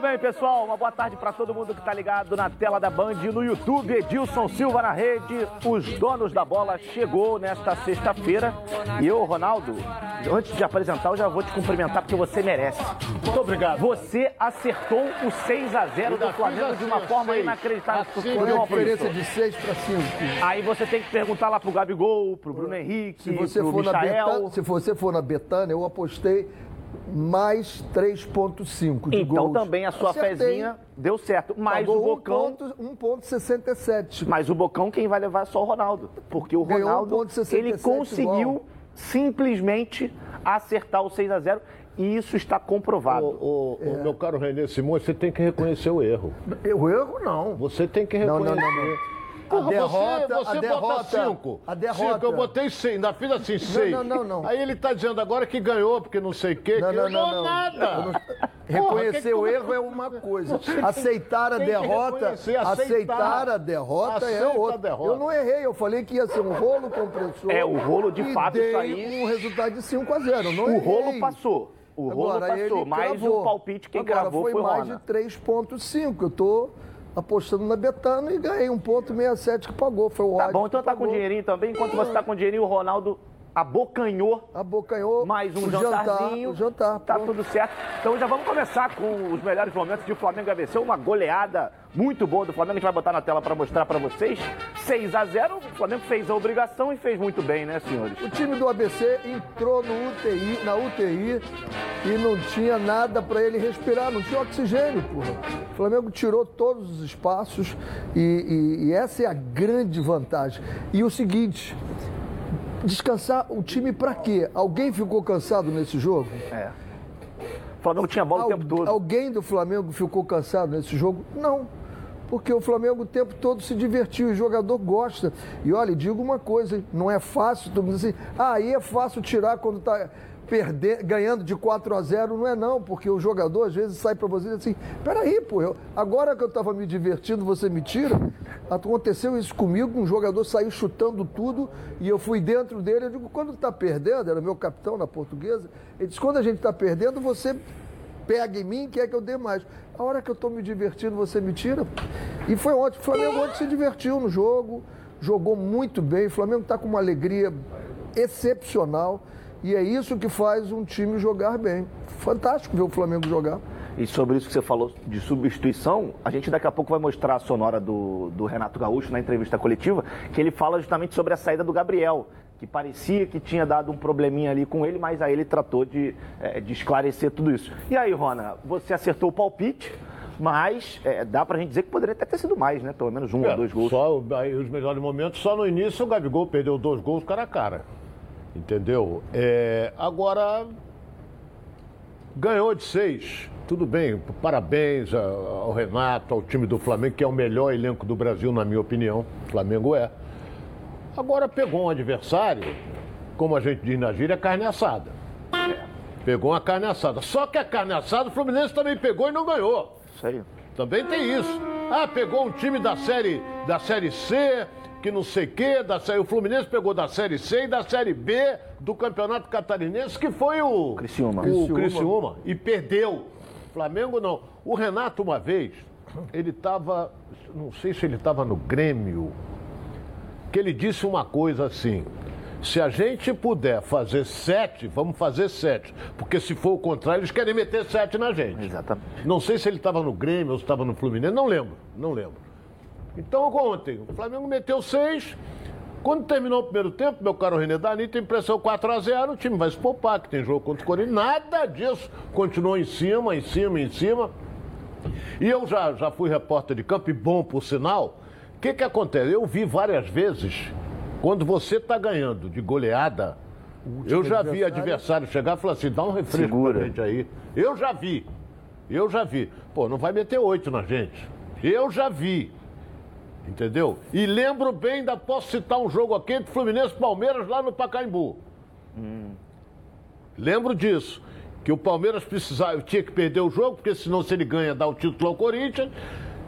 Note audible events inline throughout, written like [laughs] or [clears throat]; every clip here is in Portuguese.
Tudo bem, pessoal? Uma boa tarde para todo mundo que está ligado na tela da Band no YouTube. Edilson Silva na rede. Os donos da bola chegou nesta sexta-feira. E eu, Ronaldo, antes de apresentar, eu já vou te cumprimentar porque você merece. Muito obrigado. Você acertou o 6 a 0 do Flamengo de uma forma seis. inacreditável. Assim, Foi uma a diferença de 6 para 5. Aí você tem que perguntar lá pro Gabigol, pro Bruno Henrique, Se você, pro for na Michael. Se você for na Betânia, eu apostei mais 3,5 de Então gols. também a sua Acertei. fezinha deu certo. Mas Pagou o Bocão 1,67. Mas o Bocão quem vai levar é só o Ronaldo. Porque o Ronaldo, 1,67 ele conseguiu igual. simplesmente acertar o 6 a 0 e isso está comprovado. Ô, ô, É. ô, meu caro Renê Simões, você tem que reconhecer o erro. Eu erro não. Você tem que Não, reconhecer. não, não, não. Porra, A derrota- você, você a derrota- bota cinco. a derrota- Cinco, eu botei seis, ainda fiz assim, seis. não, não, não. Aí ele tá dizendo agora que ganhou, porque não sei o quê. Não, que não, ganhou não, não. nada. Não- Porra, Reconhecer o erro é uma coisa. Aceitar a derrota, aceitar. aceitar a derrota Aceita é outra. derrota. Eu não errei, eu falei que ia ser um rolo compressor. É, o rolo, de e fato, aí- um resultado de 5 a 0. Eu não o errei. rolo passou. O rolo Agora, passou, ele mas o palpite quem Agora, cravou foi, foi mais Rona. de 3,5. Eu tô apostando na Betano e ganhei 1,67 que pagou. Foi o Tá bom, então tá com pagou. dinheirinho também. Enquanto você tá com dinheirinho, o Ronaldo abocanhou Abocanhou mais um jantarzinho. Jantar, jantar, tá pronto. tudo certo. Então já vamos começar com os melhores momentos de Flamengo ABC. Uma goleada muito boa do Flamengo. A gente vai botar na tela para mostrar para vocês. 6 a 0 O Flamengo fez a obrigação e fez muito bem, né, senhores? O time do ABC entrou no UTI, na UTI e não tinha nada para ele respirar, não tinha oxigênio, porra. O Flamengo tirou todos os espaços e, e- e essa é a grande vantagem. E o seguinte, descansar o time para quê? Alguém ficou cansado nesse jogo? É. O Flamengo tinha bola o tempo todo. Alguém do Flamengo ficou cansado nesse jogo? Não. Porque o Flamengo o tempo todo se divertiu, o jogador gosta. E olha, digo uma coisa, não é fácil, tu assim, ah, aí é fácil tirar quando está perder, ganhando de 4 a 0, não é não, porque o jogador às vezes sai para você e diz assim, peraí, pô, eu- agora que eu estava me divertindo, você me tira? Aconteceu isso comigo, um jogador saiu chutando tudo e eu fui dentro dele, eu digo, quando está perdendo, era meu capitão na portuguesa, ele disse, quando a gente está perdendo, você pega em mim, quer que eu dê mais. A hora que eu estou me divertindo, você me tira. E foi ontem. O Flamengo ontem se divertiu no jogo, jogou muito bem. O Flamengo está com uma alegria excepcional. E é isso que faz um time jogar bem. Fantástico ver o Flamengo jogar. E sobre isso que você falou de substituição, a gente daqui a pouco vai mostrar a sonora do, do Renato Gaúcho na entrevista coletiva, que ele fala justamente sobre a saída do Gabriel, que parecia que tinha dado um probleminha ali com ele, mas aí ele tratou de, eh, de esclarecer tudo isso. E aí, Rona, você acertou o palpite, mas eh, dá pra gente dizer que poderia até ter sido mais, né? Pelo menos um É, ou dois gols. Só aí, os melhores momentos, só no início o Gabigol perdeu dois gols cara a cara. Entendeu? É, agora, ganhou de seis. Tudo bem, parabéns ao Renato, ao time do Flamengo, que é o melhor elenco do Brasil, na minha opinião. O Flamengo é. Agora pegou um adversário, como a gente diz na gíria, carne assada. Pegou uma carne assada. Só que a carne assada o Fluminense também pegou e não ganhou. Aí. Também tem isso. Ah, pegou um time da série, da série C, que não sei o quê, da série, o Fluminense pegou da série C e da série B do Campeonato Catarinense, que foi o Criciúma. O Criciúma. Criciúma. E perdeu. Flamengo não. O Renato, uma vez, ele estava, não sei se ele estava no Grêmio, que ele disse uma coisa assim. Se a gente puder fazer sete, vamos fazer sete. Porque se for o contrário, eles querem meter sete na gente. Exatamente. Não sei se ele estava no Grêmio ou se estava no Fluminense, não lembro, não lembro. Então, ontem, o Flamengo meteu seis. Quando terminou o primeiro tempo, meu caro René Dani, tem impressão 4x0, o time vai se poupar, que tem jogo contra o Corinthians. Nada disso. Continuou em cima, em cima, em cima. E eu já, já fui repórter de campo, e bom por sinal. O que, que acontece? Eu vi várias vezes, quando você está ganhando de goleada, eu já vi adversário- adversário chegar e falar assim: dá um refresco Segura. pra gente aí. Eu já vi. Eu já vi. Pô, não vai meter oito na gente. Eu já vi. Entendeu? E lembro bem, ainda posso citar um jogo aqui entre Fluminense e Palmeiras lá no Pacaembu. Lembro disso. Que o Palmeiras precisava, tinha que perder o jogo, porque senão se ele ganha, dá o título ao Corinthians.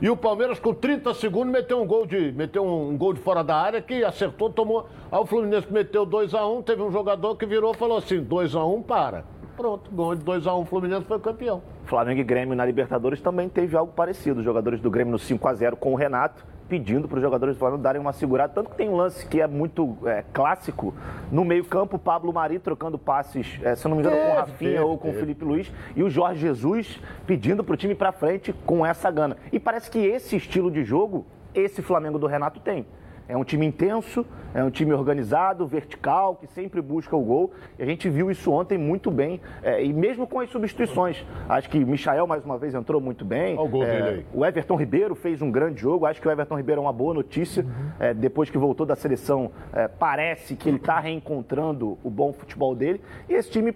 E o Palmeiras, com 30 segundos, meteu um gol de, meteu um gol de fora da área que acertou, tomou. Aí o Fluminense meteu 2x1, teve um jogador que virou e falou assim: 2x1 para. pronto. Ganhou de 2x1 o Fluminense foi campeão. Flamengo e Grêmio na Libertadores também teve algo parecido. Os jogadores do Grêmio no 5x0 com o Renato pedindo para os jogadores do Flamengo darem uma segurada. Tanto que tem um lance que é muito é, clássico. No meio-campo, Pablo Mari trocando passes, é, se não me engano, com o Rafinha ou com o Felipe Luiz. E o Jorge Jesus pedindo para o time ir para frente com essa gana. E parece que esse estilo de jogo, esse Flamengo do Renato tem. É um time intenso, é um time organizado, vertical, que sempre busca o gol. E a gente viu isso ontem muito bem. É, e mesmo com as substituições. Acho que Michael, mais uma vez, entrou muito bem. Olha o gol É, dele aí. o Everton Ribeiro fez um grande jogo. Acho que o Everton Ribeiro é uma boa notícia. É, depois que voltou da seleção, é, parece que ele está reencontrando o bom futebol dele. E esse time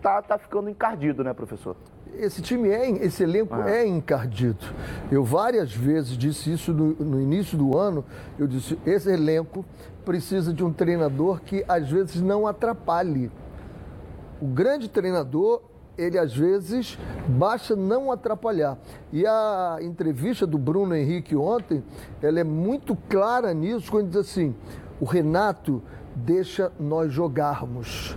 tá, tá ficando encardido, né, professor? Esse time é, esse elenco é encardido. Eu várias vezes disse isso no, no início do ano. Eu disse: esse elenco precisa de um treinador que às vezes não atrapalhe. O grande treinador, ele às vezes basta não atrapalhar. E a entrevista do Bruno Henrique ontem, ela é muito clara nisso, quando diz assim: o Renato deixa nós jogarmos.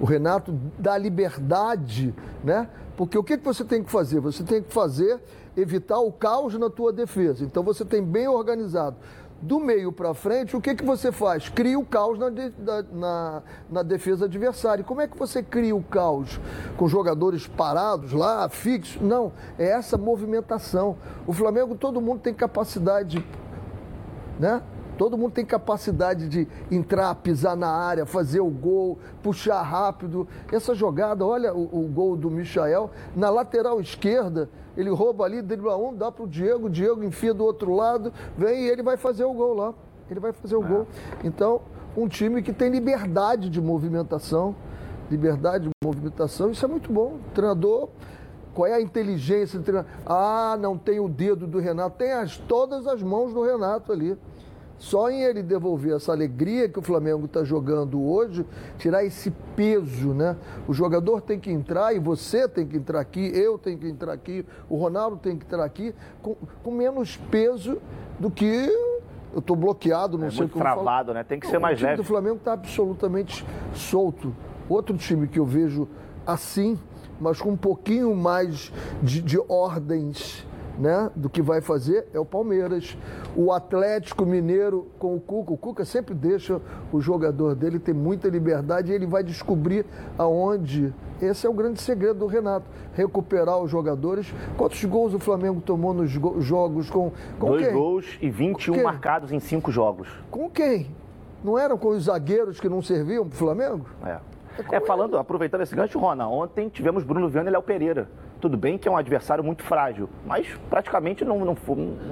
O Renato dá liberdade, né? Porque o que, que você tem que fazer? Você tem que fazer evitar o caos na tua defesa. Então você tem bem organizado. Do meio para frente, o que, que você faz? Cria o caos na, de- da- na, na defesa adversária. Como é que você cria o caos? Com jogadores parados lá, fixos? Não, é essa movimentação. O Flamengo, todo mundo tem capacidade né? Todo mundo tem capacidade de entrar, pisar na área, fazer o gol, puxar rápido. Essa jogada, olha o, o gol do Michael, na lateral esquerda, ele rouba ali, dribla um, dá para o Diego, o Diego enfia do outro lado, vem e ele vai fazer o gol lá. Ele vai fazer o gol. Então, um time que tem liberdade de movimentação, liberdade de movimentação, isso é muito bom. O treinador qual é a inteligência do treinador? Ah, não tem o dedo do Renato. Tem as, todas as mãos do Renato ali. Só em ele devolver essa alegria que o Flamengo está jogando hoje, tirar esse peso, né? O jogador tem que entrar e você tem que entrar aqui, eu tenho que entrar aqui, o Ronaldo tem que entrar aqui, com, com menos peso do que eu estou bloqueado, não É sei muito como falar. travado, né? Tem que Não, ser mais O time leve. do Flamengo está absolutamente solto. Outro time que eu vejo assim, mas com um pouquinho mais de, de ordens né, do que vai fazer, é o Palmeiras. O Atlético Mineiro com o Cuca. O Cuca sempre deixa o jogador dele ter muita liberdade e ele vai descobrir aonde. Esse é o grande segredo do Renato. Recuperar os jogadores. Quantos gols o Flamengo tomou nos go- jogos com, com Dois quem? gols e 21 quem? marcados em cinco jogos. Com quem? Não eram com os zagueiros que não serviam para o Flamengo? É. É, falando, aproveitando esse gancho, Rona, ontem tivemos Bruno Viana e Léo Pereira. Tudo bem que é um adversário muito frágil, mas praticamente não, não,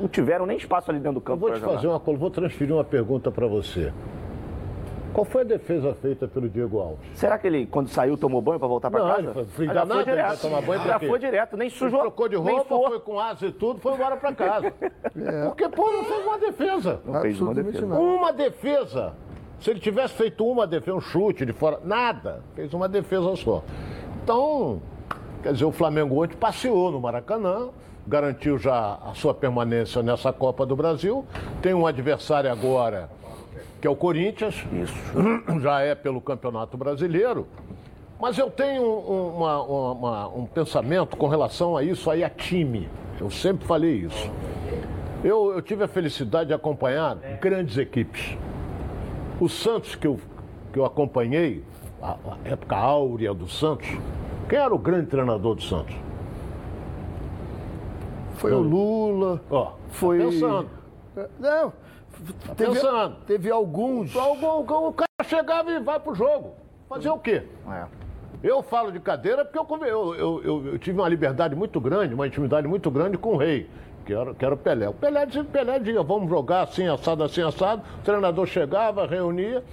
não tiveram nem espaço ali dentro do Eu campo vou pra te jogar. fazer uma coisa, vou transferir uma pergunta para você. Qual foi a defesa feita pelo Diego Alves? Será que ele, quando saiu, tomou banho para voltar para Não, casa? ele foi- Ah, já foi ele direto. tomar banho pra já quê? foi direto, nem Ele sujou. trocou de roupa, foi com asa e tudo, foi embora para casa. [laughs] É. Porque, pô, não fez uma defesa. Não fez uma Absolutamente defesa. nada. Uma defesa. Se ele tivesse feito uma defesa, um chute de fora, nada. Fez uma defesa só. Então, quer dizer, o Flamengo hoje passeou no Maracanã, garantiu já a sua permanência nessa Copa do Brasil. Tem um adversário agora, que é o Corinthians. Isso. [clears throat] Já é pelo Campeonato Brasileiro. Mas eu tenho um, uma- uma- um pensamento com relação a isso aí, a time. Eu sempre falei isso. Eu, eu tive a felicidade de acompanhar grandes equipes. O Santos, que eu, que eu acompanhei, a, a época áurea do Santos, quem era o grande treinador do Santos? Foi o Lula. Ó, Foi. tá pensando. Não. Teve, pensando. teve alguns. O, o- o cara chegava e vai pro jogo. Fazer o quê? É. Eu falo de cadeira porque eu, eu, eu- eu tive uma liberdade muito grande, uma intimidade muito grande com o rei, que era, que era o Pelé. O Pelé dizia, Pelé vamos jogar assim, assado, assim, assado. O treinador chegava, reunia,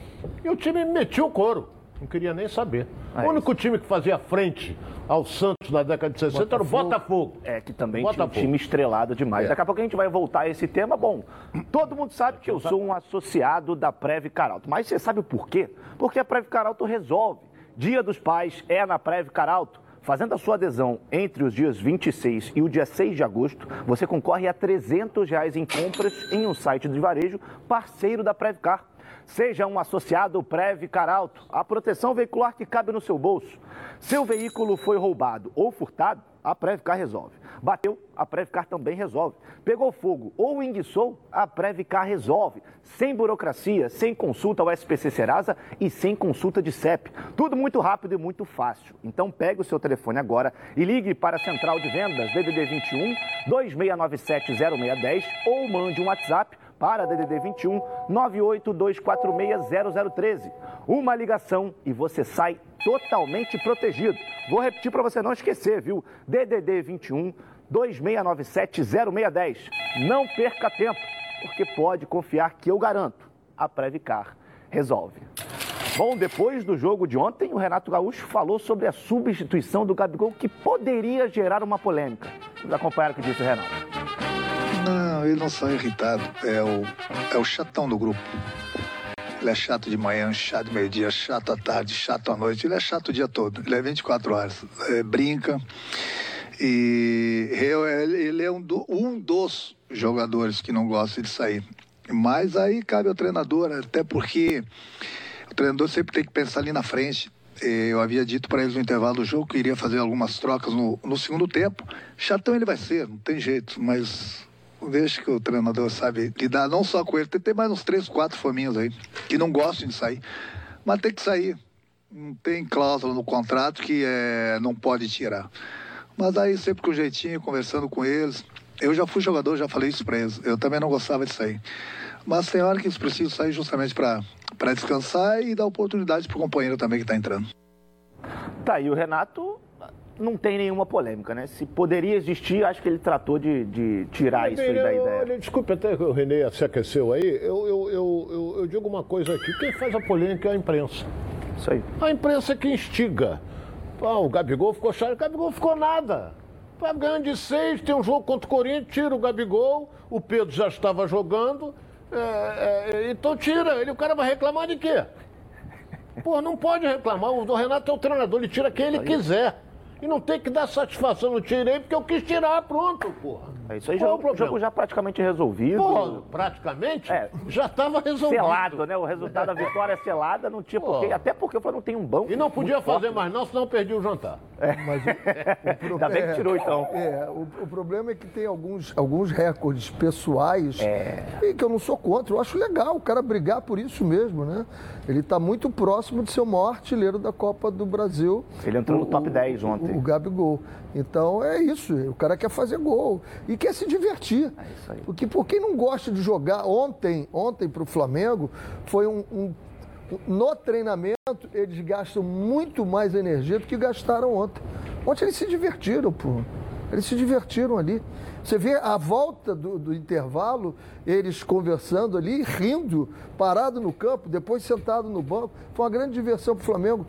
e o time metia o couro. Não queria nem saber. É o único time que fazia frente ao Santos na década de 60 era o Botafogo. É, que também tinha um Botafogo. time estrelado demais. É. Daqui a pouco a gente vai voltar a esse tema. Bom, todo mundo sabe que eu sou um associado da Preve Caralto. Mas você sabe por quê? Porque a Preve Caralto resolve. Dia dos Pais é na Preve Caralto. Fazendo a sua adesão entre os dias 26 e o dia 6 de agosto, você concorre a 300 reais em compras em um site de varejo parceiro da Previcar. Seja um associado Preve Caralto, a proteção veicular que cabe no seu bolso. Seu veículo foi roubado ou furtado, a Previcar resolve. Bateu, a Previcar também resolve. Pegou fogo ou enguiçou, a Previcar resolve. Sem burocracia, sem consulta ao SPC Serasa e sem consulta de CEP. Tudo muito rápido e muito fácil. Então pegue o seu telefone agora e ligue para a Central de Vendas DDD 21 2697 0610 ou mande um WhatsApp para DDD 21 982460013. Uma ligação e você sai totalmente protegido. Vou repetir para você não esquecer, viu? DDD 21 2697 0610. Não perca tempo, porque pode confiar que eu garanto. A Previcar resolve. Bom, depois do jogo de ontem, o Renato Gaúcho falou sobre a substituição do Gabigol que poderia gerar uma polêmica. Vamos acompanhar o que disse o Renato. Não, ele não é irritado, é o, é o chatão do grupo. Ele é chato de manhã, chato de meio-dia, chato à tarde, chato à noite. Ele é chato o dia todo. Ele é 24 horas. É, brinca. E ele é um, do, um dos jogadores que não gosta de sair. Mas aí cabe ao treinador, até porque o treinador sempre tem que pensar ali na frente. Eu havia dito para eles no intervalo do jogo que iria fazer algumas trocas no, no segundo tempo. Chatão ele vai ser, não tem jeito, mas vejo que o treinador sabe lidar não só com ele, tem, tem mais uns três, quatro fominhos aí que não gostam de sair, mas tem que sair. Não tem cláusula no contrato que é, não pode tirar. Mas aí sempre com jeitinho, conversando com eles. Eu já fui jogador, já falei isso para eles. Eu também não gostava de sair. Mas tem hora que eles precisam sair justamente para descansar e dar oportunidade para o companheiro também que está entrando. Tá, e o Renato não tem nenhuma polêmica, né? Se poderia existir, acho que ele tratou de, de tirar isso aí da ideia. Olha, desculpe até que o Renê se aqueceu aí. Eu, eu, eu, eu, eu digo uma coisa aqui: quem faz a polêmica é a imprensa. Isso aí. A imprensa é que instiga. Ah, o Gabigol ficou chato, o Gabigol ficou nada. Vai ganhando de seis, tem um jogo contra o Corinthians, tira o Gabigol, o Pedro já estava jogando, é, é, então tira ele. O cara vai reclamar de quê? Pô, não pode reclamar. O Renato é o treinador, ele tira quem ele quiser. E não tem que dar satisfação, não tirei porque eu quis tirar, pronto, porra. É isso aí, já, é o jogo já praticamente resolvido. Porra, praticamente? É, já estava resolvido. Selado, né? O resultado da vitória selada não tinha porquê. Até porque eu não tem um banco. E não podia fazer forte. mais não, senão perdi o jantar. É. Mas o, o [laughs] Ainda bem que tirou, então. É, o, o, problema é que tem alguns, alguns recordes pessoais é. que eu não sou contra. Eu acho legal o cara brigar por isso mesmo, né? Ele está muito próximo de ser o maior artilheiro da Copa do Brasil. Ele entrou no top 10 ontem o Gabigol. Então é isso, o cara quer fazer gol e quer se divertir. É isso aí. Porque por quem não gosta de jogar, ontem, ontem para o Flamengo, foi um, um, No treinamento, eles gastam muito mais energia do que gastaram ontem. Ontem eles se divertiram, pô. Eles se divertiram ali. Você vê a volta do, do, intervalo, eles conversando ali, rindo, parado no campo, depois sentado no banco. Foi uma grande diversão para o Flamengo.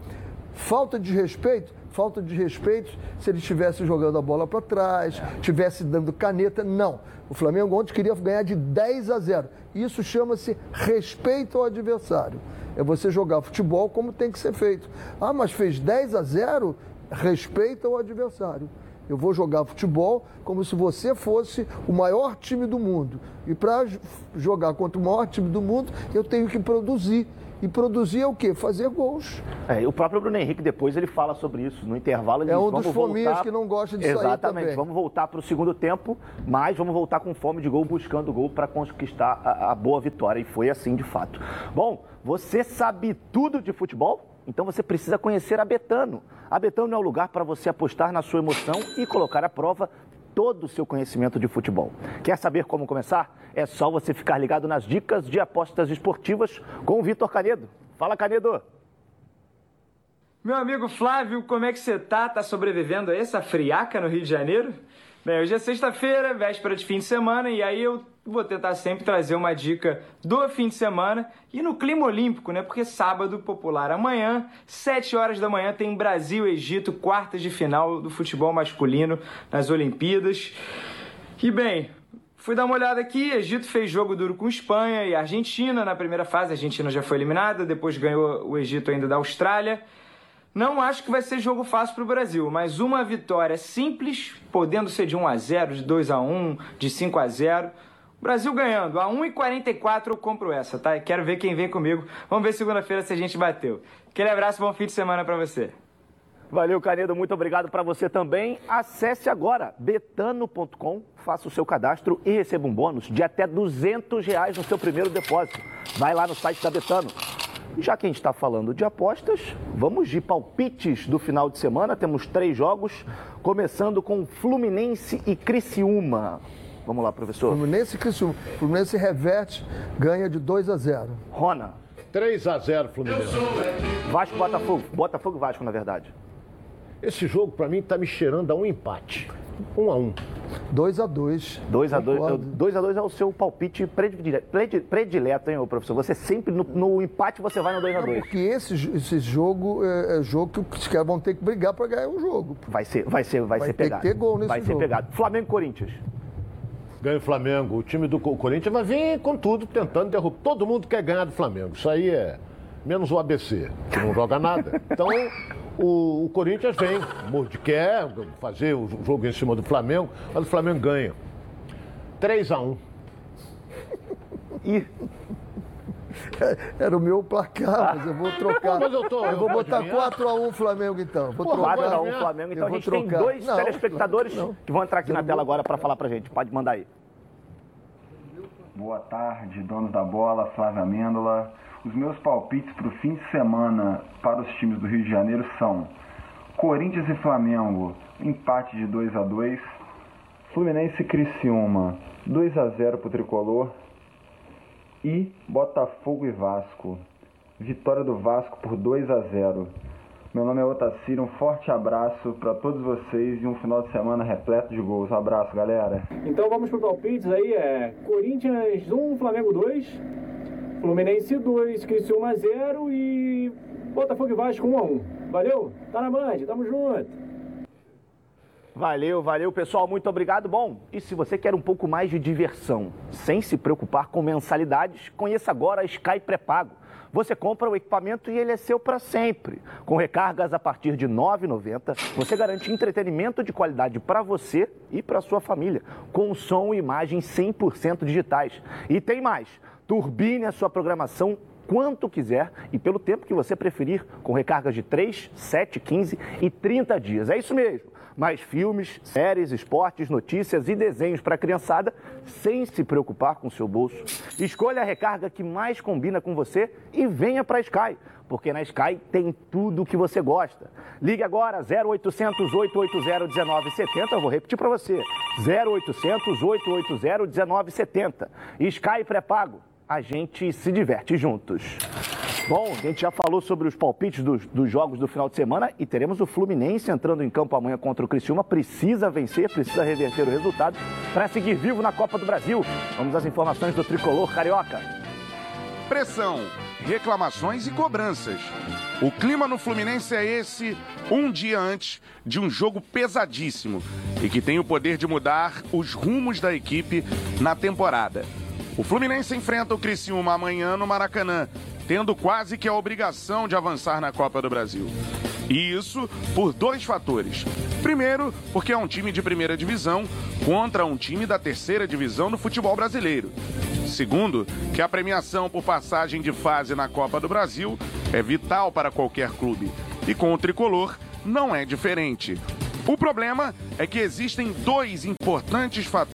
Falta de respeito? Falta de respeito se ele estivesse jogando a bola para trás, estivesse dando caneta. Não. O Flamengo ontem queria ganhar de 10 a 0. Isso chama-se respeito ao adversário. É você jogar futebol como tem que ser feito. Ah, mas fez 10 a 0? Respeita ao adversário. Eu vou jogar futebol como se você fosse o maior time do mundo. E para jogar contra o maior time do mundo, eu tenho que produzir. E produzir é o quê? Fazer gols. É, o próprio Bruno Henrique depois ele fala sobre isso. No intervalo ele É diz, um dos fominhas voltar... que não gosta de Exatamente. sair também. Vamos voltar para o segundo tempo, mas vamos voltar com fome de gol, buscando gol para conquistar a, a boa vitória. E foi assim de fato. Bom, você sabe tudo de futebol? Então você precisa conhecer a Betano. A Betano é o lugar para você apostar na sua emoção e colocar à prova todo o seu conhecimento de futebol. Quer saber como começar? É só você ficar ligado nas dicas de apostas esportivas com o Vitor Canedo. Fala, Canedo! Meu amigo Flávio, como é que você tá? Tá sobrevivendo a essa friaca no Rio de Janeiro? Bem, hoje é sexta-feira, véspera de fim de semana, e aí eu vou tentar sempre trazer uma dica do fim de semana e no clima olímpico, né? Porque sábado popular amanhã, 7 horas da manhã, tem Brasil Egito, quartas de final do futebol masculino nas Olimpíadas. E bem, Fui dar uma olhada aqui, Egito fez jogo duro com Espanha e Argentina na primeira fase. A Argentina já foi eliminada, depois ganhou o Egito ainda da Austrália. Não acho que vai ser jogo fácil para o Brasil, mas uma vitória simples, podendo ser de 1 a 0, de 2 a 1, de 5 a 0. Brasil ganhando, a 1,44 eu compro essa, tá? Quero ver quem vem comigo. Vamos ver segunda-feira se a gente bateu. Aquele abraço, bom fim de semana para você. Valeu, Canedo. Muito obrigado para você também. Acesse agora betano.com, faça o seu cadastro e receba um bônus de até 200 reais no seu primeiro depósito. Vai lá no site da Betano. Já que a gente está falando de apostas, vamos de palpites do final de semana. Temos três jogos, começando com Fluminense e Criciúma. Vamos lá, professor. Fluminense e Criciúma. Fluminense reverte, ganha de 2 a 0. Rona. 3 a 0 Fluminense. Vasco Botafogo. Botafogo e Vasco, na verdade. Esse jogo, para mim, tá me cheirando a um empate. 1 a 1 2 a 2 2 a 2 2 a 2 é o seu palpite predileto, predileto hein, professor? Você sempre, no, no empate, você vai no 2 a 2 Porque esse, esse jogo é, é jogo que os caras vão ter que brigar para ganhar o jogo. Vai ser, vai ser, vai, Vai ser ter pegado. que ter gol nesse vai ser jogo. pegado. Flamengo e Corinthians. Ganha o Flamengo. O time do Co- Corinthians vai vir com tudo, tentando derrubar. Todo mundo quer ganhar do Flamengo. Isso aí é. Menos o ABC, que não joga nada. Então, o, o Corinthians vem, morde- quer fazer o jogo em cima do Flamengo, mas o Flamengo ganha. 3 a 1 E Era o meu placar, mas eu vou trocar. Mas eu tô- eu vou vou botar adivinhar. 4x1 Flamengo então. Vou Porra, trocar. 4 a 1 ganhar. Flamengo. Então Eu a gente tem trocar. dois Não, telespectadores não. que vão entrar aqui na tela agora para falar pra gente. Pode mandar aí. Boa tarde, donos da bola, Flávia Amêndola. Os meus palpites para o fim de semana para os times do Rio de Janeiro são Corinthians e Flamengo, empate de 2 a 2 Fluminense e Criciúma, 2 a 0 para o Tricolor e Botafogo e Vasco, vitória do Vasco por 2 a 0 Meu nome é Otacílio, um forte abraço para todos vocês e um final de semana repleto de gols. Um abraço, galera. Então vamos para palpites aí, é Corinthians 1, Flamengo 2, Fluminense 2, Criciúma 0 e Botafogo e Vasco 1 a 1. Valeu? Tá na Band, tamo junto. Valeu, valeu, pessoal. Muito obrigado. Bom, e se você quer um pouco mais de diversão, sem se preocupar com mensalidades, conheça agora a Sky Pré-Pago. Você compra o equipamento e ele é seu para sempre. Com recargas a partir de R$ 9,90, você garante entretenimento de qualidade para você e para sua família, com som e imagem 100% digitais. E tem mais, turbine a sua programação quanto quiser e pelo tempo que você preferir, com recargas de 3, 7, 15 e 30 dias. É isso mesmo. Mais filmes, séries, esportes, notícias e desenhos para a criançada, sem se preocupar com o seu bolso. Escolha a recarga que mais combina com você e venha para a Sky, porque na Sky tem tudo o que você gosta. Ligue agora 0800 880 1970, eu vou repetir para você. 0800 880 1970. Sky pré-pago a gente se diverte juntos. Bom, a gente já falou sobre os palpites dos, dos jogos do final de semana e teremos o Fluminense entrando em campo amanhã contra o Criciúma. Precisa vencer, precisa reverter o resultado para seguir vivo na Copa do Brasil. Vamos às informações do tricolor carioca. Pressão, reclamações e cobranças. O clima no Fluminense é esse um dia antes de um jogo pesadíssimo e que tem o poder de mudar os rumos da equipe na temporada. O Fluminense enfrenta o Criciúma amanhã no Maracanã, tendo quase que a obrigação de avançar na Copa do Brasil. E isso por dois fatores. Primeiro, porque é um time de primeira divisão contra um time da terceira divisão do futebol brasileiro. Segundo, que a premiação por passagem de fase na Copa do Brasil é vital para qualquer clube. E com o tricolor não é diferente. O problema é que existem dois importantes fatores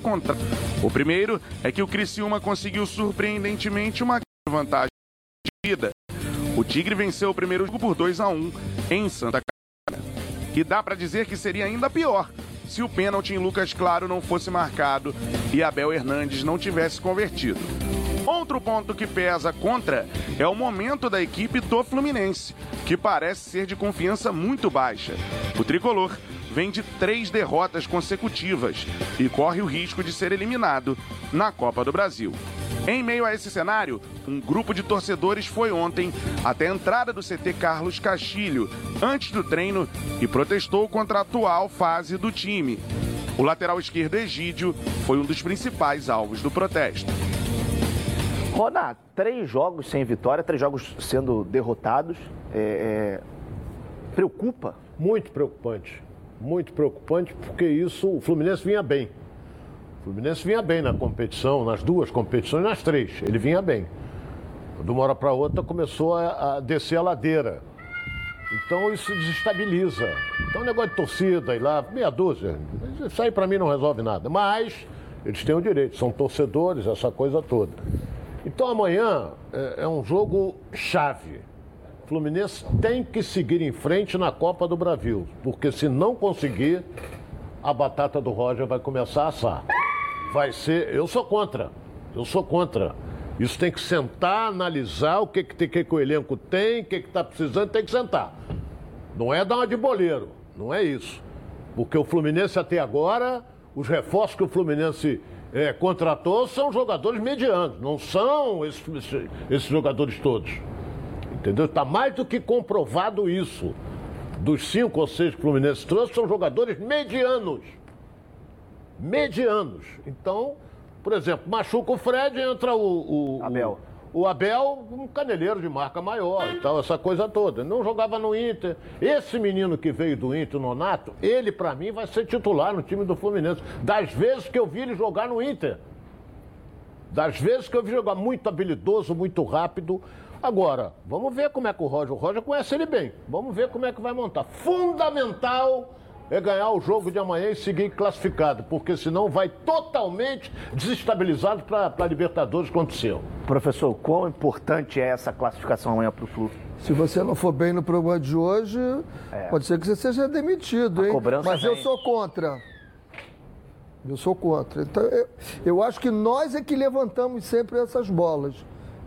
contra. O primeiro é que o Criciúma conseguiu surpreendentemente uma vantagem de vida. O Tigre venceu o primeiro jogo por 2 a 1 em Santa Catarina. E dá para dizer que seria ainda pior se o pênalti em Lucas Claro não fosse marcado e Abel Hernandes não tivesse convertido. Outro ponto que pesa contra é o momento da equipe do Fluminense, que parece ser de confiança muito baixa. O tricolor vem de três derrotas consecutivas e corre o risco de ser eliminado na Copa do Brasil. Em meio a esse cenário, um grupo de torcedores foi ontem até a entrada do CT Carlos Castilho, antes do treino, e protestou contra a atual fase do time. O lateral esquerdo Egídio foi um dos principais alvos do protesto. Roda, três jogos sem vitória, três jogos sendo derrotados. É, é, preocupa? Muito preocupante. Muito preocupante, porque isso, o Fluminense vinha bem. O Fluminense vinha bem na competição, nas duas competições, nas três. Ele vinha bem. De uma hora para outra começou a, a, descer a ladeira. Então isso desestabiliza. Então negócio de torcida e lá, meia dúzia, isso aí para mim não resolve nada. Mas eles têm o direito, são torcedores, essa coisa toda. Então amanhã é, é um jogo chave. Fluminense tem que seguir em frente na Copa do Brasil, porque se não conseguir, a batata do Roger vai começar a assar. Vai ser. Eu sou contra. Eu sou contra. Isso tem que sentar, analisar o que, que, que, que o elenco tem, o que está precisando, tem que sentar. Não é dar uma de boleiro, não é isso. Porque o Fluminense até agora, os reforços que o Fluminense é, contratou são jogadores medianos, não são esses, esses jogadores todos. Entendeu? Está mais do que comprovado isso. Dos cinco ou seis que o Fluminense trouxe, são jogadores medianos. Medianos. Então, por exemplo, machuca o Fred, entra o, o Abel. O, o, Abel, um caneleiro de marca maior e tal, essa coisa toda. Não jogava no Inter. Esse menino que veio do Inter, Nonato, ele para mim vai ser titular no time do Fluminense. Das vezes que eu vi ele jogar no Inter. Das vezes que eu vi jogar muito habilidoso, muito rápido. Agora, vamos ver como é que o Roger. O Roger conhece ele bem. Vamos ver como é que vai montar. Fundamental é ganhar o jogo de amanhã e seguir classificado, porque senão vai totalmente desestabilizado para a Libertadores contra o seu. Professor, quão importante é essa classificação amanhã para o Flu? Se você não for bem no programa de hoje, é. pode ser que você seja demitido, hein? Mas vem. eu sou contra. Eu sou contra. Então, eu, eu acho que nós é que levantamos sempre essas bolas.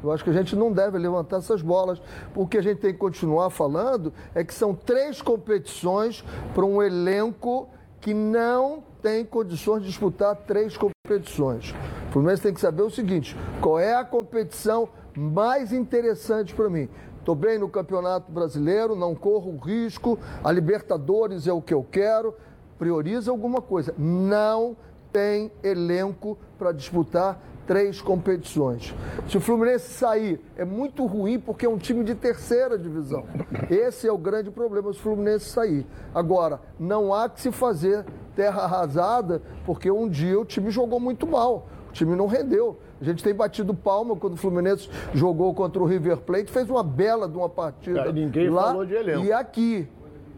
Eu acho que a gente não deve levantar essas bolas. O que a gente tem que continuar falando é que são três competições para um elenco que não tem condições de disputar três competições. O Fluminense tem que saber o seguinte: qual é a competição mais interessante para mim? Estou bem no Campeonato Brasileiro, não corro risco, a Libertadores é o que eu quero. Prioriza alguma coisa. Não tem elenco para disputar três competições. Se o Fluminense sair, é muito ruim porque é um time de terceira divisão. Esse é o grande problema se o Fluminense sair. Agora, não há que se fazer terra arrasada, porque um dia o time jogou muito mal. O time não rendeu. A gente tem batido palma quando o Fluminense jogou contra o River Plate, fez uma bela de uma partida. ninguém lá falou de elenco. E aqui.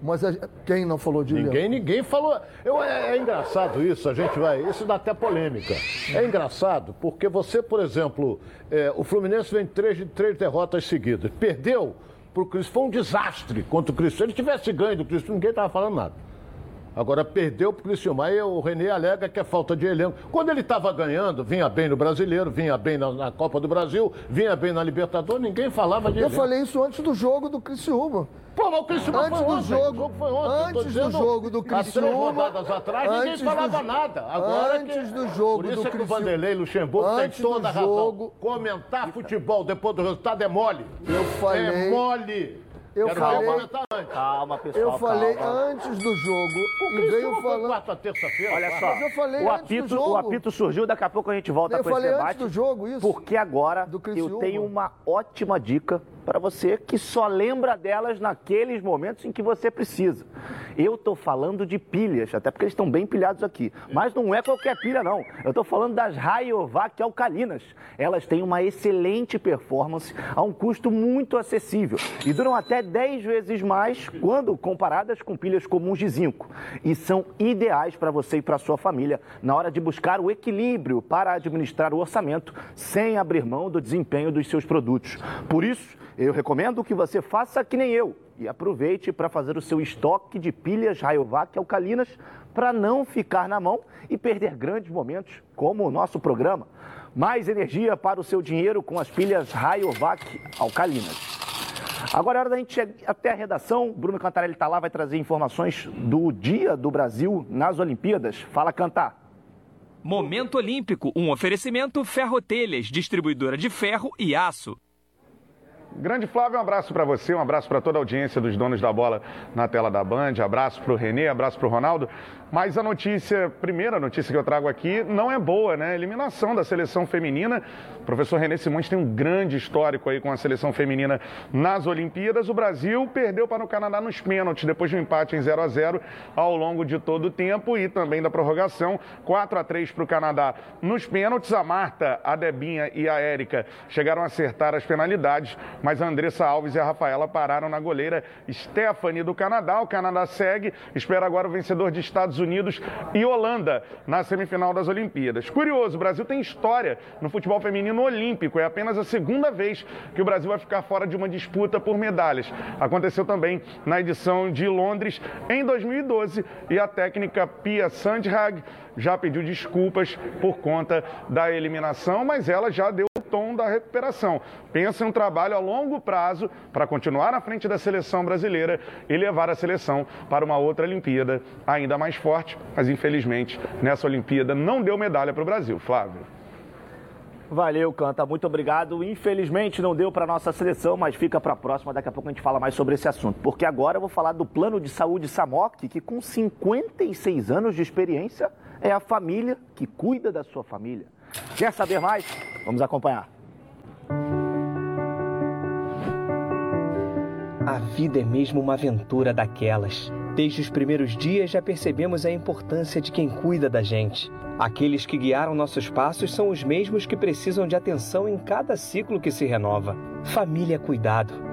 Mas a, quem não falou de Ninguém, ninguém falou. Eu, é, é, engraçado isso, a gente vai. Isso dá até polêmica. É engraçado porque você, por exemplo, é, o Fluminense vem três, de três derrotas seguidas. Perdeu para o Cristo. Foi um desastre contra o Cristo. Se ele tivesse ganho do Cristo, ninguém estava falando nada. Agora perdeu para o Criciúma. Aí o Renê alega que é falta de elenco. Quando ele estava ganhando, vinha bem no Brasileiro, vinha bem na, na, Copa do Brasil, vinha bem na Libertadores, ninguém falava de Eu elenco. falei isso antes do jogo do Criciúma. Pô, mas o Criciúma antes foi do ontem. jogo, jogo foi ontem. Antes dizendo, do jogo do Criciúma. Há três rodadas atrás, ninguém falava do, nada. Agora antes que, do jogo Por isso do é que o Vanderlei Luxemburgo antes tem toda a razão. Jogo, Comentar futebol depois do resultado é mole. Eu falei. É mole. Eu Quero falei, calma, pessoal. Eu falei calma. antes do jogo o e veio falando. Quarta, terça-feira. Olha só, Mas eu falei o antes apito, do jogo. o apito surgiu, daqui a pouco a gente volta Eu com falei esse antes debate. do jogo isso. Porque agora Do eu tenho uma ótima dica para você que só lembra delas naqueles momentos em que você precisa. Eu estou falando de pilhas, até porque eles estão bem pilhados aqui. Mas não é qualquer pilha, não. Eu estou falando das Rayovac alcalinas. Elas têm uma excelente performance a um custo muito acessível e duram até 10 vezes mais quando comparadas com pilhas comuns de zinco. E são ideais para você e para sua família na hora de buscar o equilíbrio para administrar o orçamento sem abrir mão do desempenho dos seus produtos. Por isso, eu recomendo que você faça que nem eu e aproveite para fazer o seu estoque de pilhas Rayovac alcalinas para não ficar na mão e perder grandes momentos, como o nosso programa. Mais energia para o seu dinheiro com as pilhas Rayovac alcalinas. Agora é hora da gente chegar até a redação. Bruno Cantarelli está lá, vai trazer informações do dia do Brasil nas Olimpíadas. Fala, Cantar. Momento Olímpico, um oferecimento Ferrotelhas, distribuidora de ferro e aço. Grande Flávio, um abraço para você, um abraço para toda a audiência dos donos da bola na tela da Band, abraço para o Renê, abraço para o Ronaldo. Mas a notícia, primeira notícia que eu trago aqui, não é boa, né? Eliminação da seleção feminina. O professor René Simões tem um grande histórico aí com a seleção feminina nas Olimpíadas. O Brasil perdeu para o Canadá nos pênaltis, depois de um empate em 0 a 0 ao longo de todo o tempo e também da prorrogação. 4 a 3 para o Canadá nos pênaltis. A Marta, a Debinha e a Érica chegaram a acertar as penalidades, mas a Andressa Alves e a Rafaela pararam na goleira Stephanie do Canadá. O Canadá segue, espera agora o vencedor de Estados Unidos e Holanda na semifinal das Olimpíadas. Curioso, o Brasil tem história no futebol feminino olímpico. É apenas a segunda vez que o Brasil vai ficar fora de uma disputa por medalhas. Aconteceu também na edição de Londres em 2012 e a técnica Pia Sandhag já pediu desculpas por conta da eliminação, mas ela já deu tom da recuperação. Pensa em um trabalho a longo prazo para continuar na frente da seleção brasileira e levar a seleção para uma outra Olimpíada ainda mais forte, mas infelizmente nessa Olimpíada não deu medalha para o Brasil. Flávio. Valeu, Canta. Muito obrigado. Infelizmente não deu para nossa seleção, mas fica para a próxima. Daqui a pouco a gente fala mais sobre esse assunto. Porque agora eu vou falar do plano de saúde Samok, que com 56 anos de experiência é a família que cuida da sua família. Quer saber mais? Vamos acompanhar. A vida é mesmo uma aventura daquelas. Desde os primeiros dias já percebemos a importância de quem cuida da gente. Aqueles que guiaram nossos passos são os mesmos que precisam de atenção em cada ciclo que se renova. Família cuidado.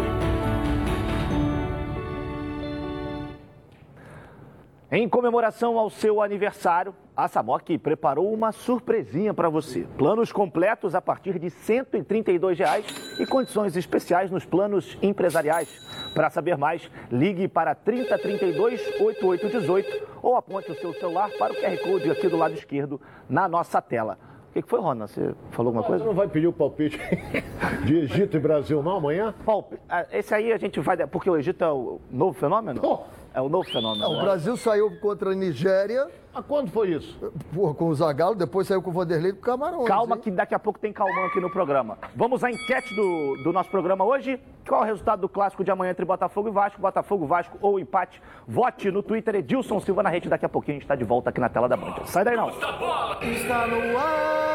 Em comemoração ao seu aniversário, a Samok preparou uma surpresinha para você. Planos completos a partir de 132 reais e condições especiais nos planos empresariais. Para saber mais, ligue para 3032 8818 ou aponte o seu celular para o QR Code aqui do lado esquerdo na nossa tela. O que, que foi, Rona? Você falou alguma coisa? Você não vai pedir o palpite [laughs] de Egito e Brasil não amanhã? Palpite. Ah, Esse aí a gente vai. Porque o Egito é o novo fenômeno? Oh. É o novo fenômeno. Não, o Brasil saiu contra a Nigéria. A quando foi isso? Porra, com o Zagallo, depois saiu com o Vanderlei com o Camarões. Calma hein? que daqui a pouco tem calmão aqui no programa. Vamos à enquete do, do nosso programa hoje. Qual é o resultado do clássico de amanhã entre Botafogo e Vasco? Botafogo, Vasco ou empate? Vote no Twitter Edilson Silva na rede. Daqui a pouquinho a gente está de volta aqui na tela da Band. Sai daí não. Está no ar,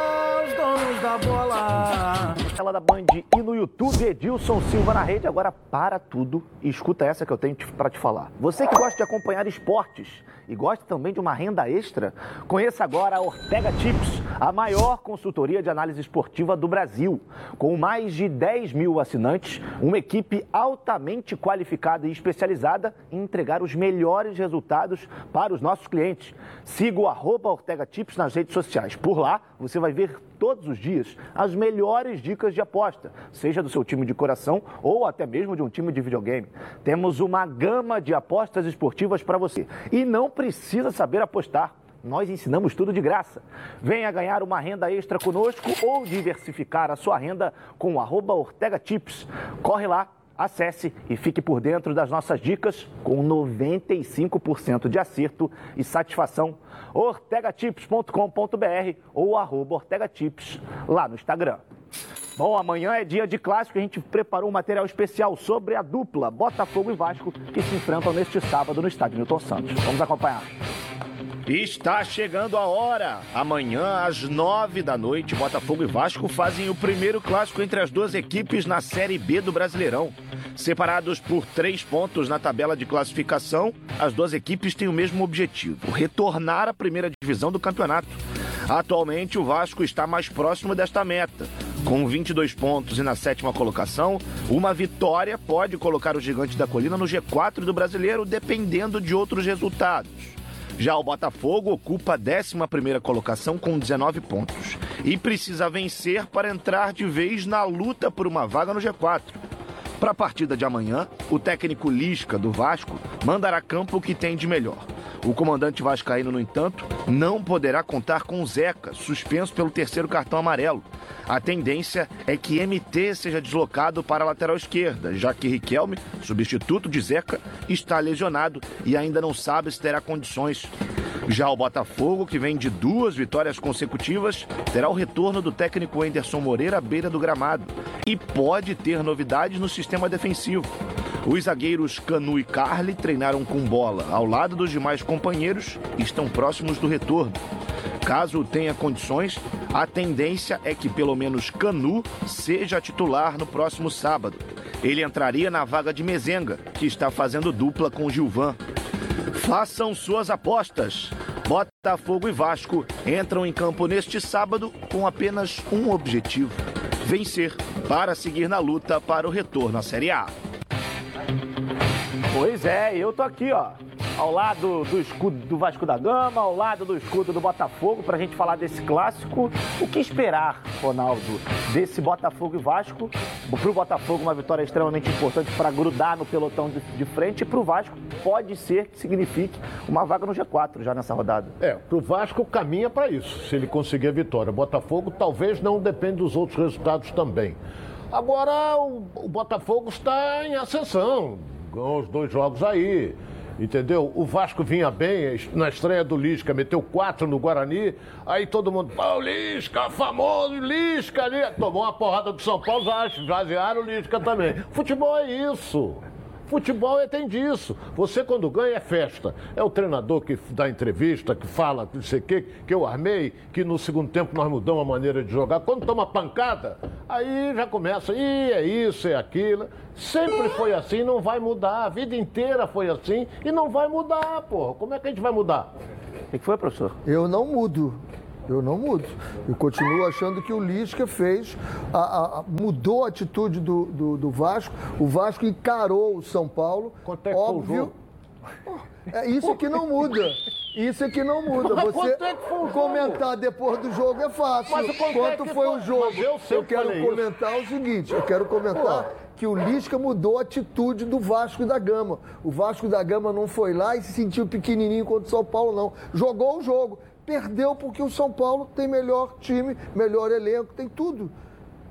donos da bola. Na tela da Band e no YouTube Edilson Silva na rede. Agora para tudo e escuta essa que eu tenho para te falar. Você que gosta de acompanhar esportes e gosta também de uma renda extra, conheça agora a Ortega Tips, a maior consultoria de análise esportiva do Brasil. Com mais de 10 mil assinantes, uma equipe altamente qualificada e especializada em entregar os melhores resultados para os nossos clientes. Siga o arroba Ortega Tips nas redes sociais. Por lá, você vai ver todos os dias as melhores dicas de aposta, seja do seu time de coração ou até mesmo de um time de videogame. Temos uma gama de apostas esportivas para você e não precisa saber apostar. Nós ensinamos tudo de graça. Venha ganhar uma renda extra conosco ou diversificar a sua renda com o arroba Ortega Tips. Corre lá, acesse e fique por dentro das nossas dicas com 95% de acerto e satisfação. ortegatips.com.br ou arroba ortegatips lá no Instagram. Bom, amanhã é dia de clássico. A gente preparou um material especial sobre a dupla Botafogo e Vasco que se enfrentam neste sábado no estádio Newton Santos. Vamos acompanhar. Está chegando a hora. Amanhã, às nove da noite, Botafogo e Vasco fazem o primeiro clássico entre as duas equipes na Série B do Brasileirão. Separados por três pontos na tabela de classificação, as duas equipes têm o mesmo objetivo: retornar à primeira divisão do campeonato. Atualmente, o Vasco está mais próximo desta meta. Com 22 pontos e na sétima colocação, uma vitória pode colocar o Gigante da Colina no G4 do Brasileiro, dependendo de outros resultados. Já o Botafogo ocupa a 11ª colocação com 19 pontos e precisa vencer para entrar de vez na luta por uma vaga no G4. Para a partida de amanhã, o técnico Lisca do Vasco mandará campo o que tem de melhor. O comandante vascaíno, no entanto, não poderá contar com o Zeca, suspenso pelo terceiro cartão amarelo. A tendência é que MT seja deslocado para a lateral esquerda, já que Riquelme, substituto de Zeca, está lesionado e ainda não sabe se terá condições. Já o Botafogo, que vem de duas vitórias consecutivas, terá o retorno do técnico Anderson Moreira à beira do gramado e pode ter novidades no sistema defensivo. Os zagueiros Canu e Carli treinaram com bola ao lado dos demais companheiros e estão próximos do retorno. Caso tenha condições, a tendência é que pelo menos Canu seja titular no próximo sábado. Ele entraria na vaga de Mezenga, que está fazendo dupla com Gilvan. Façam suas apostas. Botafogo e Vasco entram em campo neste sábado com apenas um objetivo: vencer para seguir na luta para o retorno à Série A. Pois é, eu tô aqui, ó, ao lado do escudo do Vasco da Gama, ao lado do escudo do Botafogo, pra gente falar desse clássico. O que esperar, Ronaldo, desse Botafogo e Vasco? Pro Botafogo, uma vitória extremamente importante para grudar no pelotão de, de frente, e pro Vasco pode ser que signifique uma vaga no G4 já nessa rodada. É, pro Vasco caminha para isso, se ele conseguir a vitória. Botafogo talvez não depende dos outros resultados também. Agora o, o Botafogo está em ascensão, ganhou os dois jogos aí. Entendeu? O Vasco vinha bem na estreia do Lisca, meteu quatro no Guarani, aí todo mundo, pô, Lisca, famoso Lisca ali. Tomou uma porrada do São Paulo, já esvaziaram o Lisca também. Futebol é isso. Futebol é, tem disso. Você, quando ganha, é festa. É o treinador que dá entrevista, que fala, não sei o quê, que eu armei, que no segundo tempo nós mudamos a maneira de jogar. Quando toma pancada, aí já começa, e é isso, é aquilo. Sempre foi assim, não vai mudar. A vida inteira foi assim e não vai mudar, porra. Como é que a gente vai mudar? O que foi, professor? Eu não mudo. Eu não mudo. Eu continuo achando que o Lisca fez, a, a, mudou a atitude do, do, do, Vasco. O Vasco encarou o São Paulo. Quanto é que óbvio. É isso que não muda. Isso é que não muda. Você é comentar depois do jogo é fácil. Mas quanto, quanto é foi foi? o jogo? Eu eu quero comentar o seguinte, eu quero comentar que o Lisca mudou a atitude do Vasco da Gama. O Vasco da Gama não foi lá e se sentiu pequenininho contra o São Paulo, não. Jogou o jogo. Perdeu porque o São Paulo tem melhor time, melhor elenco, tem tudo.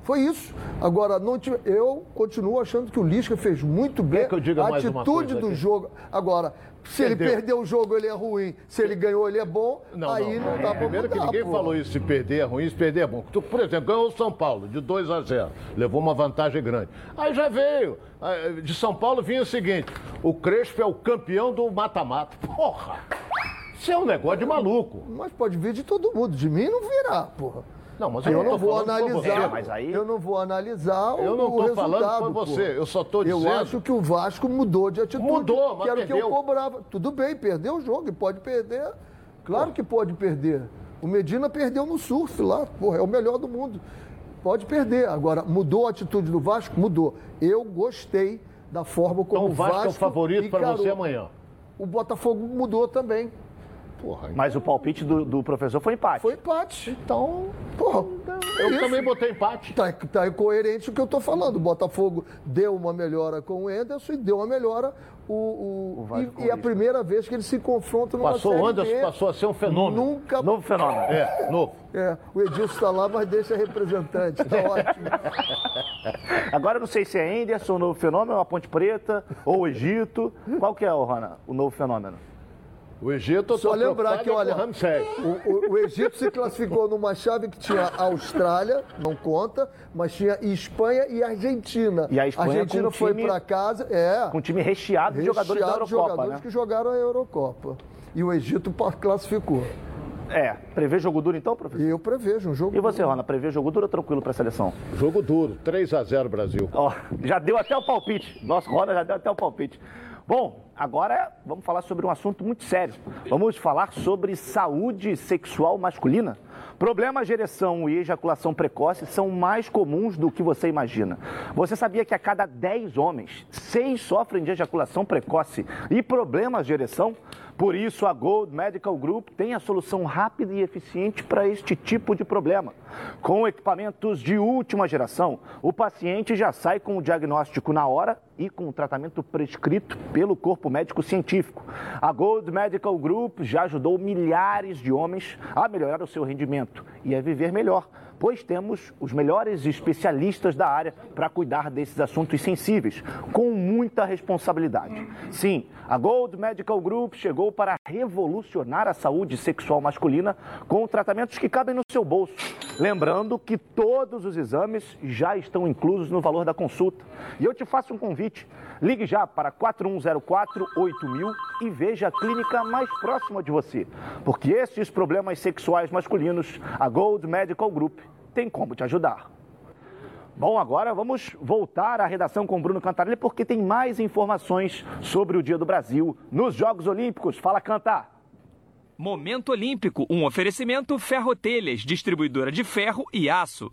Foi isso. Agora, não tive... eu continuo achando que o Lisca fez muito bem. A atitude do aqui? jogo. Agora, se ele Perdeu. perdeu o jogo, ele é ruim. Se ele ganhou, ele é bom. aí não, dá pra Primeiro mudar, que ninguém pô. falou isso, se perder é ruim, se perder é bom. Tu, por exemplo, ganhou o São Paulo de 2 a 0, levou uma vantagem grande. Aí já veio, ah, de São Paulo vinha o seguinte, o Crespo é o campeão do mata-mata. Porra! Isso é um negócio de maluco. Mas pode vir de todo mundo. De mim não virá, porra. Não, mas eu, eu não vou falando analisar. você. Mas aí- Eu não vou analisar o, Eu não o resultado. falando por porra. você, eu só Eu dizendo- acho que o Vasco mudou de atitude. Mudou, mas que era o que eu perdeu. cobrava. Tudo bem, perdeu o jogo e pode perder. Claro que pode perder. O Medina perdeu no surf lá, porra, é o melhor do mundo. Pode perder. Agora, mudou a atitude do Vasco? Mudou. Eu gostei da forma como Então o Vasco é o favorito para você amanhã. O Botafogo mudou também. Porra, Mas o palpite do, do professor foi empate. Foi empate. Então, porra. eu isso. também botei empate. Tá, tá incoerente o que eu tô falando. O Botafogo deu uma melhora com o Enderson e deu uma melhora o. o- O e, e é a primeira vez que eles se confrontam numa Passou série o Anderson, B. passou a ser um fenômeno. Nunca. Novo fenômeno. É, novo. É, o Edilson está lá, mas deixa representante. Tá [laughs] ótimo. Agora eu não sei se é Anderson, o novo fenômeno, a Ponte Preta ou o Egito. Qual que é, Rona, o novo fenômeno? O Egito, eu tô Só lembrar que, é olha, o o, o- Egito se classificou numa chave que tinha Austrália, não conta, mas tinha Espanha e Argentina. E a Espanha Argentina com foi para casa, é. Com um time recheado de jogadores da recheado de Eurocopa, jogadores né? que jogaram a Eurocopa. E o Egito classificou. É, prevê jogo duro então, professor? E eu prevejo um jogo. E você, Rona, prevê jogo duro ou tranquilo para a seleção? Jogo duro, 3 a 0 Brasil. Ó, já deu até o palpite. Nossa, Rona já deu até o palpite. Bom, agora vamos falar sobre um assunto muito sério. Vamos falar sobre saúde sexual masculina. Problemas de ereção e ejaculação precoce são mais comuns do que você imagina. Você sabia que a cada 10 homens, 6 sofrem de ejaculação precoce e problemas de ereção? Por isso, a Gold Medical Group tem a solução rápida e eficiente para este tipo de problema. Com equipamentos de última geração, o paciente já sai com o diagnóstico na hora e com o tratamento prescrito pelo corpo médico científico. A Gold Medical Group já ajudou milhares de homens a melhorar o seu rendimento e a viver melhor pois temos os melhores especialistas da área para cuidar desses assuntos sensíveis, com muita responsabilidade. Sim, a Gold Medical Group chegou para revolucionar a saúde sexual masculina com tratamentos que cabem no seu bolso. Lembrando que todos os exames já estão inclusos no valor da consulta. E eu te faço um convite. Ligue já para 4104-8000 e veja a clínica mais próxima de você. Porque esses problemas sexuais masculinos, a Gold Medical Group tem como te ajudar. Bom, agora vamos voltar à redação com Bruno Cantarelli, porque tem mais informações sobre o Dia do Brasil nos Jogos Olímpicos. Fala, Canta! Momento Olímpico, um oferecimento Ferrotelhas, distribuidora de ferro e aço.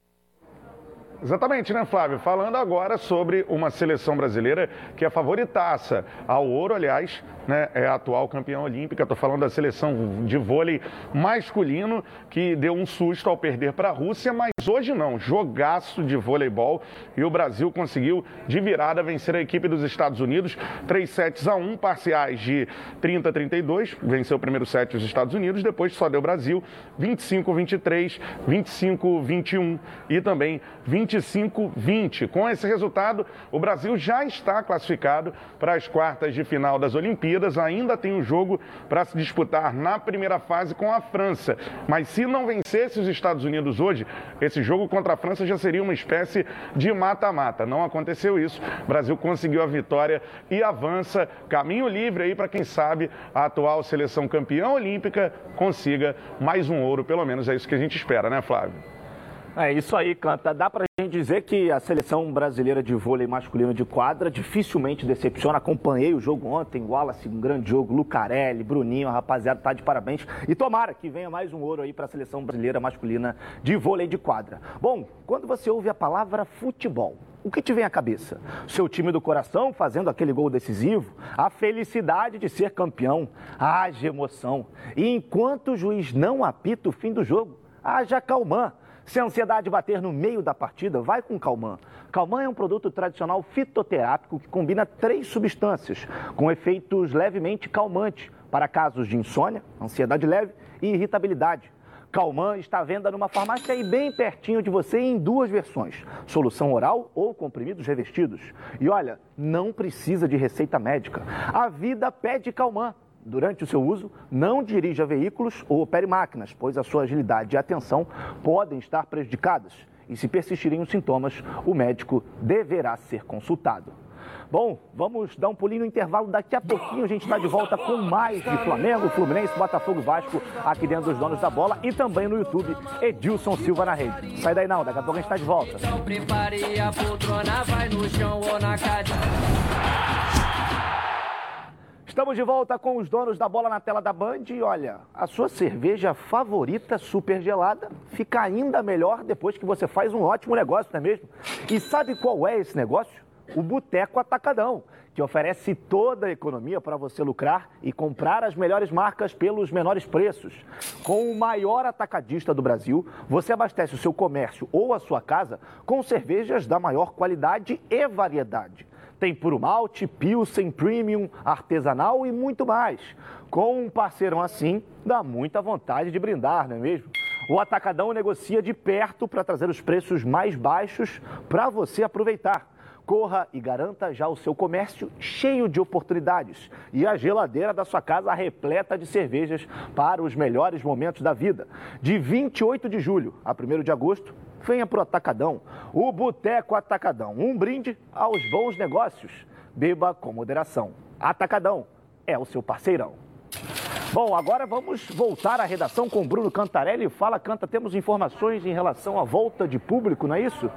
Exatamente, né, Flávio? Falando agora sobre uma seleção brasileira que é favoritaça ao ouro, aliás, né, é a atual campeã olímpica. Estou falando da seleção de vôlei masculino que deu um susto ao perder para a Rússia, mas hoje não. Jogaço de voleibol e o Brasil conseguiu de virada vencer a equipe dos Estados Unidos, 3 sets a 1, parciais de 30 a 32. Venceu o primeiro set os Estados Unidos, depois só deu Brasil 25 23, 25 21 e também 20 25-20. Com esse resultado, o Brasil já está classificado para as quartas de final das Olimpíadas. Ainda tem um jogo para se disputar na primeira fase com a França. Mas se não vencesse os Estados Unidos hoje, esse jogo contra a França já seria uma espécie de mata-mata. Não aconteceu isso. O Brasil conseguiu a vitória e avança. Caminho livre aí para quem sabe a atual seleção campeã olímpica consiga mais um ouro, pelo menos é isso que a gente espera, né, Flávio? É isso aí, Canta. Dá pra gente dizer que a seleção brasileira de vôlei masculino de quadra dificilmente decepciona. Acompanhei o jogo ontem, Wallace, um grande jogo, Lucarelli, Bruninho, a rapaziada tá de parabéns. E tomara que venha mais um ouro aí para a seleção brasileira masculina de vôlei de quadra. Bom, quando você ouve a palavra futebol, o que te vem à cabeça? Seu time do coração fazendo aquele gol decisivo? A felicidade de ser campeão? Haja emoção. E enquanto o juiz não apita o fim do jogo, haja calmã se a ansiedade bater no meio da partida, vai com Calman. Calman é um produto tradicional fitoterápico que combina três substâncias com efeitos levemente calmantes para casos de insônia, ansiedade leve e irritabilidade. Calman está à venda numa farmácia aí bem pertinho de você em duas versões: solução oral ou comprimidos revestidos. E olha, não precisa de receita médica. A vida pede Calman. Durante o seu uso, não dirija veículos ou opere máquinas, pois a sua agilidade e atenção podem estar prejudicadas. E se persistirem os sintomas, o médico deverá ser consultado. Bom, vamos dar um pulinho no intervalo. Daqui a pouquinho a gente está de volta com mais de Flamengo, Fluminense, Botafogo Vasco aqui dentro dos donos da bola e também no YouTube Edilson Silva na rede. Sai daí não, daqui a pouco a gente está de volta. Prepare a poltrona, vai no chão ou na cadeira. Estamos de volta com os donos da bola na tela da Band e olha, a sua cerveja favorita super gelada fica ainda melhor depois que você faz um ótimo negócio, não é mesmo? E sabe qual é esse negócio? O Boteco Atacadão, que oferece toda a economia para você lucrar e comprar as melhores marcas pelos menores preços. Com o maior atacadista do Brasil, você abastece o seu comércio ou a sua casa com cervejas da maior qualidade e variedade. Tem puro malte, pilsen, premium, artesanal e muito mais. Com um parceirão assim, dá muita vontade de brindar, não é mesmo? O Atacadão negocia de perto para trazer os preços mais baixos para você aproveitar. Corra e garanta já o seu comércio cheio de oportunidades e a geladeira da sua casa repleta de cervejas para os melhores momentos da vida. De 28 de julho a 1 de agosto, venha para o Atacadão, o Boteco Atacadão. Um brinde aos bons negócios. Beba com moderação. Atacadão é o seu parceirão. Bom, agora vamos voltar à redação com Bruno Cantarelli. Fala, Canta, temos informações em relação à volta de público, não é isso?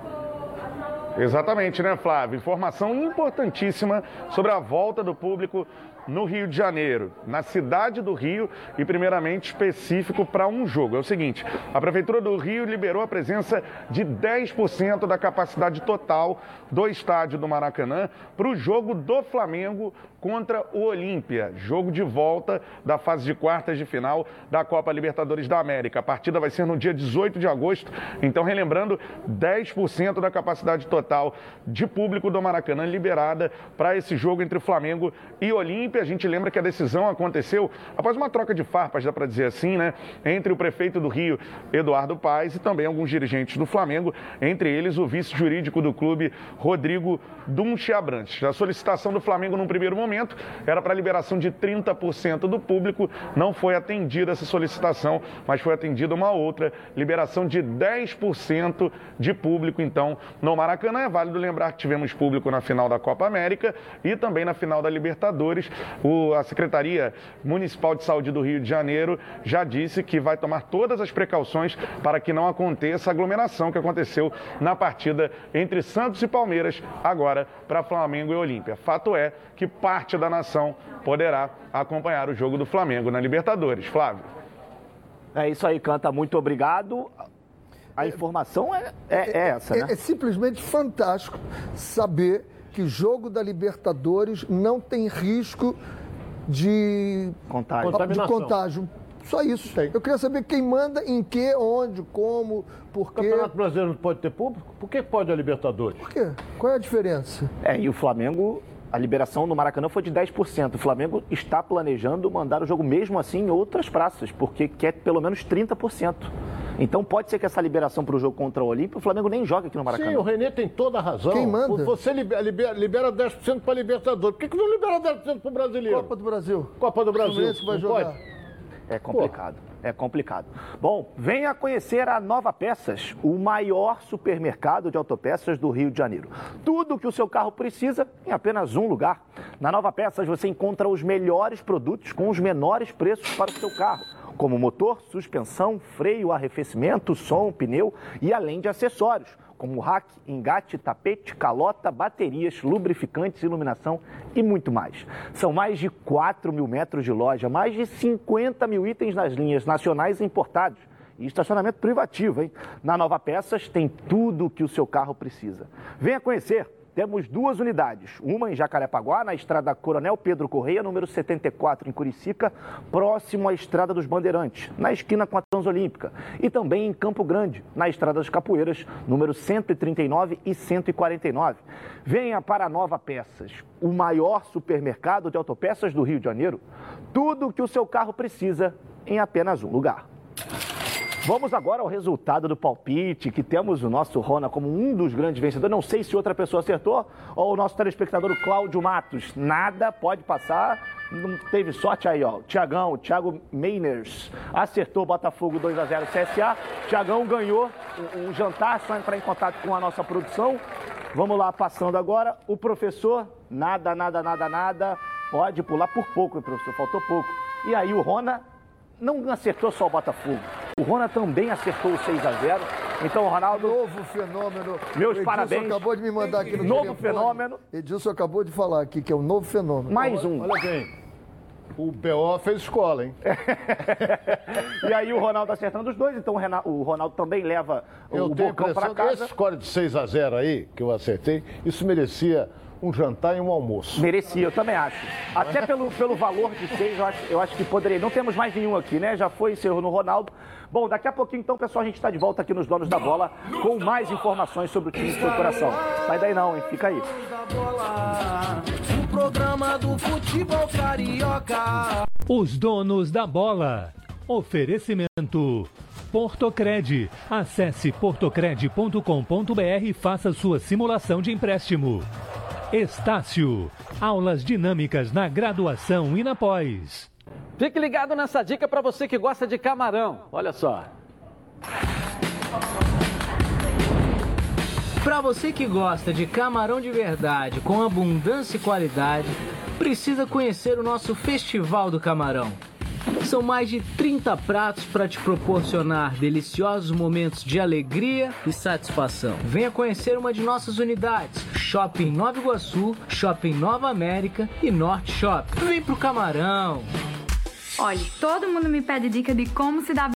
Exatamente, né, Flávio? Informação importantíssima sobre a volta do público no Rio de Janeiro, na cidade do Rio e primeiramente específico para um jogo. É o seguinte, a Prefeitura do Rio liberou a presença de 10% da capacidade total do estádio do Maracanã para o jogo do Flamengo contra o Olímpia, jogo de volta da fase de quartas de final da Copa Libertadores da América. A partida vai ser no dia 18 de agosto, então relembrando, 10% da capacidade total de público do Maracanã liberada para esse jogo entre Flamengo e Olímpia. A gente lembra que a decisão aconteceu após uma troca de farpas, dá para dizer assim, né, entre o prefeito do Rio, Eduardo Paes, e também alguns dirigentes do Flamengo, entre eles o vice jurídico do clube, Rodrigo Dunche Abrantes. A solicitação do Flamengo num primeiro momento era para a liberação de 30% do público, não foi atendida essa solicitação, mas foi atendida uma outra, liberação de 10% de público, então, no Maracanã. É válido lembrar que tivemos público na final da Copa América e também na final da Libertadores. O, a Secretaria Municipal de Saúde do Rio de Janeiro já disse que vai tomar todas as precauções para que não aconteça a aglomeração que aconteceu na partida entre Santos e Palmeiras, agora para Flamengo e Olímpia. Fato é que parte da nação poderá acompanhar o jogo do Flamengo na Libertadores. Flávio. É isso aí, Canta. Muito obrigado. A informação é, é, é essa, né? É, é simplesmente fantástico saber que jogo da Libertadores não tem risco de Contágio. de contágio. Só isso. Eu queria saber quem manda, em que, onde, como, por O quê. Campeonato Brasileiro não pode ter público? Por que pode a Libertadores? Por quê? Qual é a diferença? É, e o Flamengo, a liberação no Maracanã foi de 10%. O Flamengo está planejando mandar o jogo mesmo assim em outras praças, porque quer pelo menos 30%. Então pode ser que essa liberação para o jogo contra o Olímpio, o Flamengo nem joga aqui no Maracanã. Sim, o Renê tem toda a razão. Quem manda? Você libera, libera, libera 10% para Libertadores. Por que, que não libera 10% para o brasileiro? Copa do Brasil. Copa do Brasil. Fluminense que vai jogar. pode? É complicado. É complicado. Bom, venha conhecer a Nova Peças, o maior supermercado de autopeças do Rio de Janeiro. Tudo que o seu carro precisa em apenas um lugar. Na Nova Peças você encontra os melhores produtos com os menores preços para o seu carro, como motor, suspensão, freio, arrefecimento, som, pneu e além de acessórios como rack, engate, tapete, calota, baterias, lubrificantes, iluminação e muito mais. São mais de 4 mil metros de loja, mais de 50 mil itens nas linhas nacionais e importados. E estacionamento privativo, hein? Na Nova Peças tem tudo o que o seu carro precisa. Venha conhecer. Temos duas unidades, uma em Jacarepaguá, na estrada Coronel Pedro Correia, número 74, em Curicica, próximo à Estrada dos Bandeirantes, na esquina com a Transolímpica, e também em Campo Grande, na Estrada das Capoeiras, número 139 e 149. Venha para a Nova Peças, o maior supermercado de autopeças do Rio de Janeiro. Tudo o que o seu carro precisa em apenas um lugar. Vamos agora ao resultado do palpite, que temos o nosso Rona como um dos grandes vencedores. Não sei se outra pessoa acertou, ou o nosso telespectador o Cláudio Matos. Nada pode passar, não teve sorte aí, ó. Tiagão, Thiago Meiners, acertou Botafogo 2 a 0 CSA. Tiagão ganhou um jantar, só entrar em contato com a nossa produção. Vamos lá, passando agora. O professor, nada, nada, nada, nada. Pode pular por pouco, professor, faltou pouco. E aí o Rona não acertou só o Botafogo. O Rona também acertou o 6 a 0 Então, Ronaldo. Novo fenômeno. Meus O Edilson parabéns. acabou de me mandar aqui no Novo telefone. fenômeno. Edilson acabou de falar aqui que é um novo fenômeno. Mais um. Olha bem, o BO fez escola, hein? [laughs] E aí o Ronaldo acertando os dois, então o o Ronaldo também leva Eu o tenho a Bocão para impressão que essa casa. score de 6 a 0 aí, que eu acertei, isso merecia um jantar e um almoço. Merecia, eu também acho. Até pelo, pelo valor de seis, eu acho, eu acho que poderia. Não temos mais nenhum aqui, né? Já foi, encerrou no Ronaldo. Bom, daqui a pouquinho, então, pessoal, a gente está de volta aqui nos Donos da Bola com mais informações sobre o time do seu coração. Sai daí não, hein? Fica aí. O programa do futebol carioca. Os donos da bola. Oferecimento. Portocred. Acesse portocred.com.br e faça sua simulação de empréstimo. Estácio. Aulas dinâmicas na graduação e na pós. Fique ligado nessa dica para você que gosta de camarão. Olha só. Para você que gosta de camarão de verdade, com abundância e qualidade, precisa conhecer o nosso Festival do Camarão. São mais de 30 pratos para te proporcionar deliciosos momentos de alegria e satisfação. Venha conhecer uma de nossas unidades: Shopping Nova Iguaçu, Shopping Nova América e Norte Shopping. Vem pro Camarão. Olha, todo mundo me pede dica de como se dar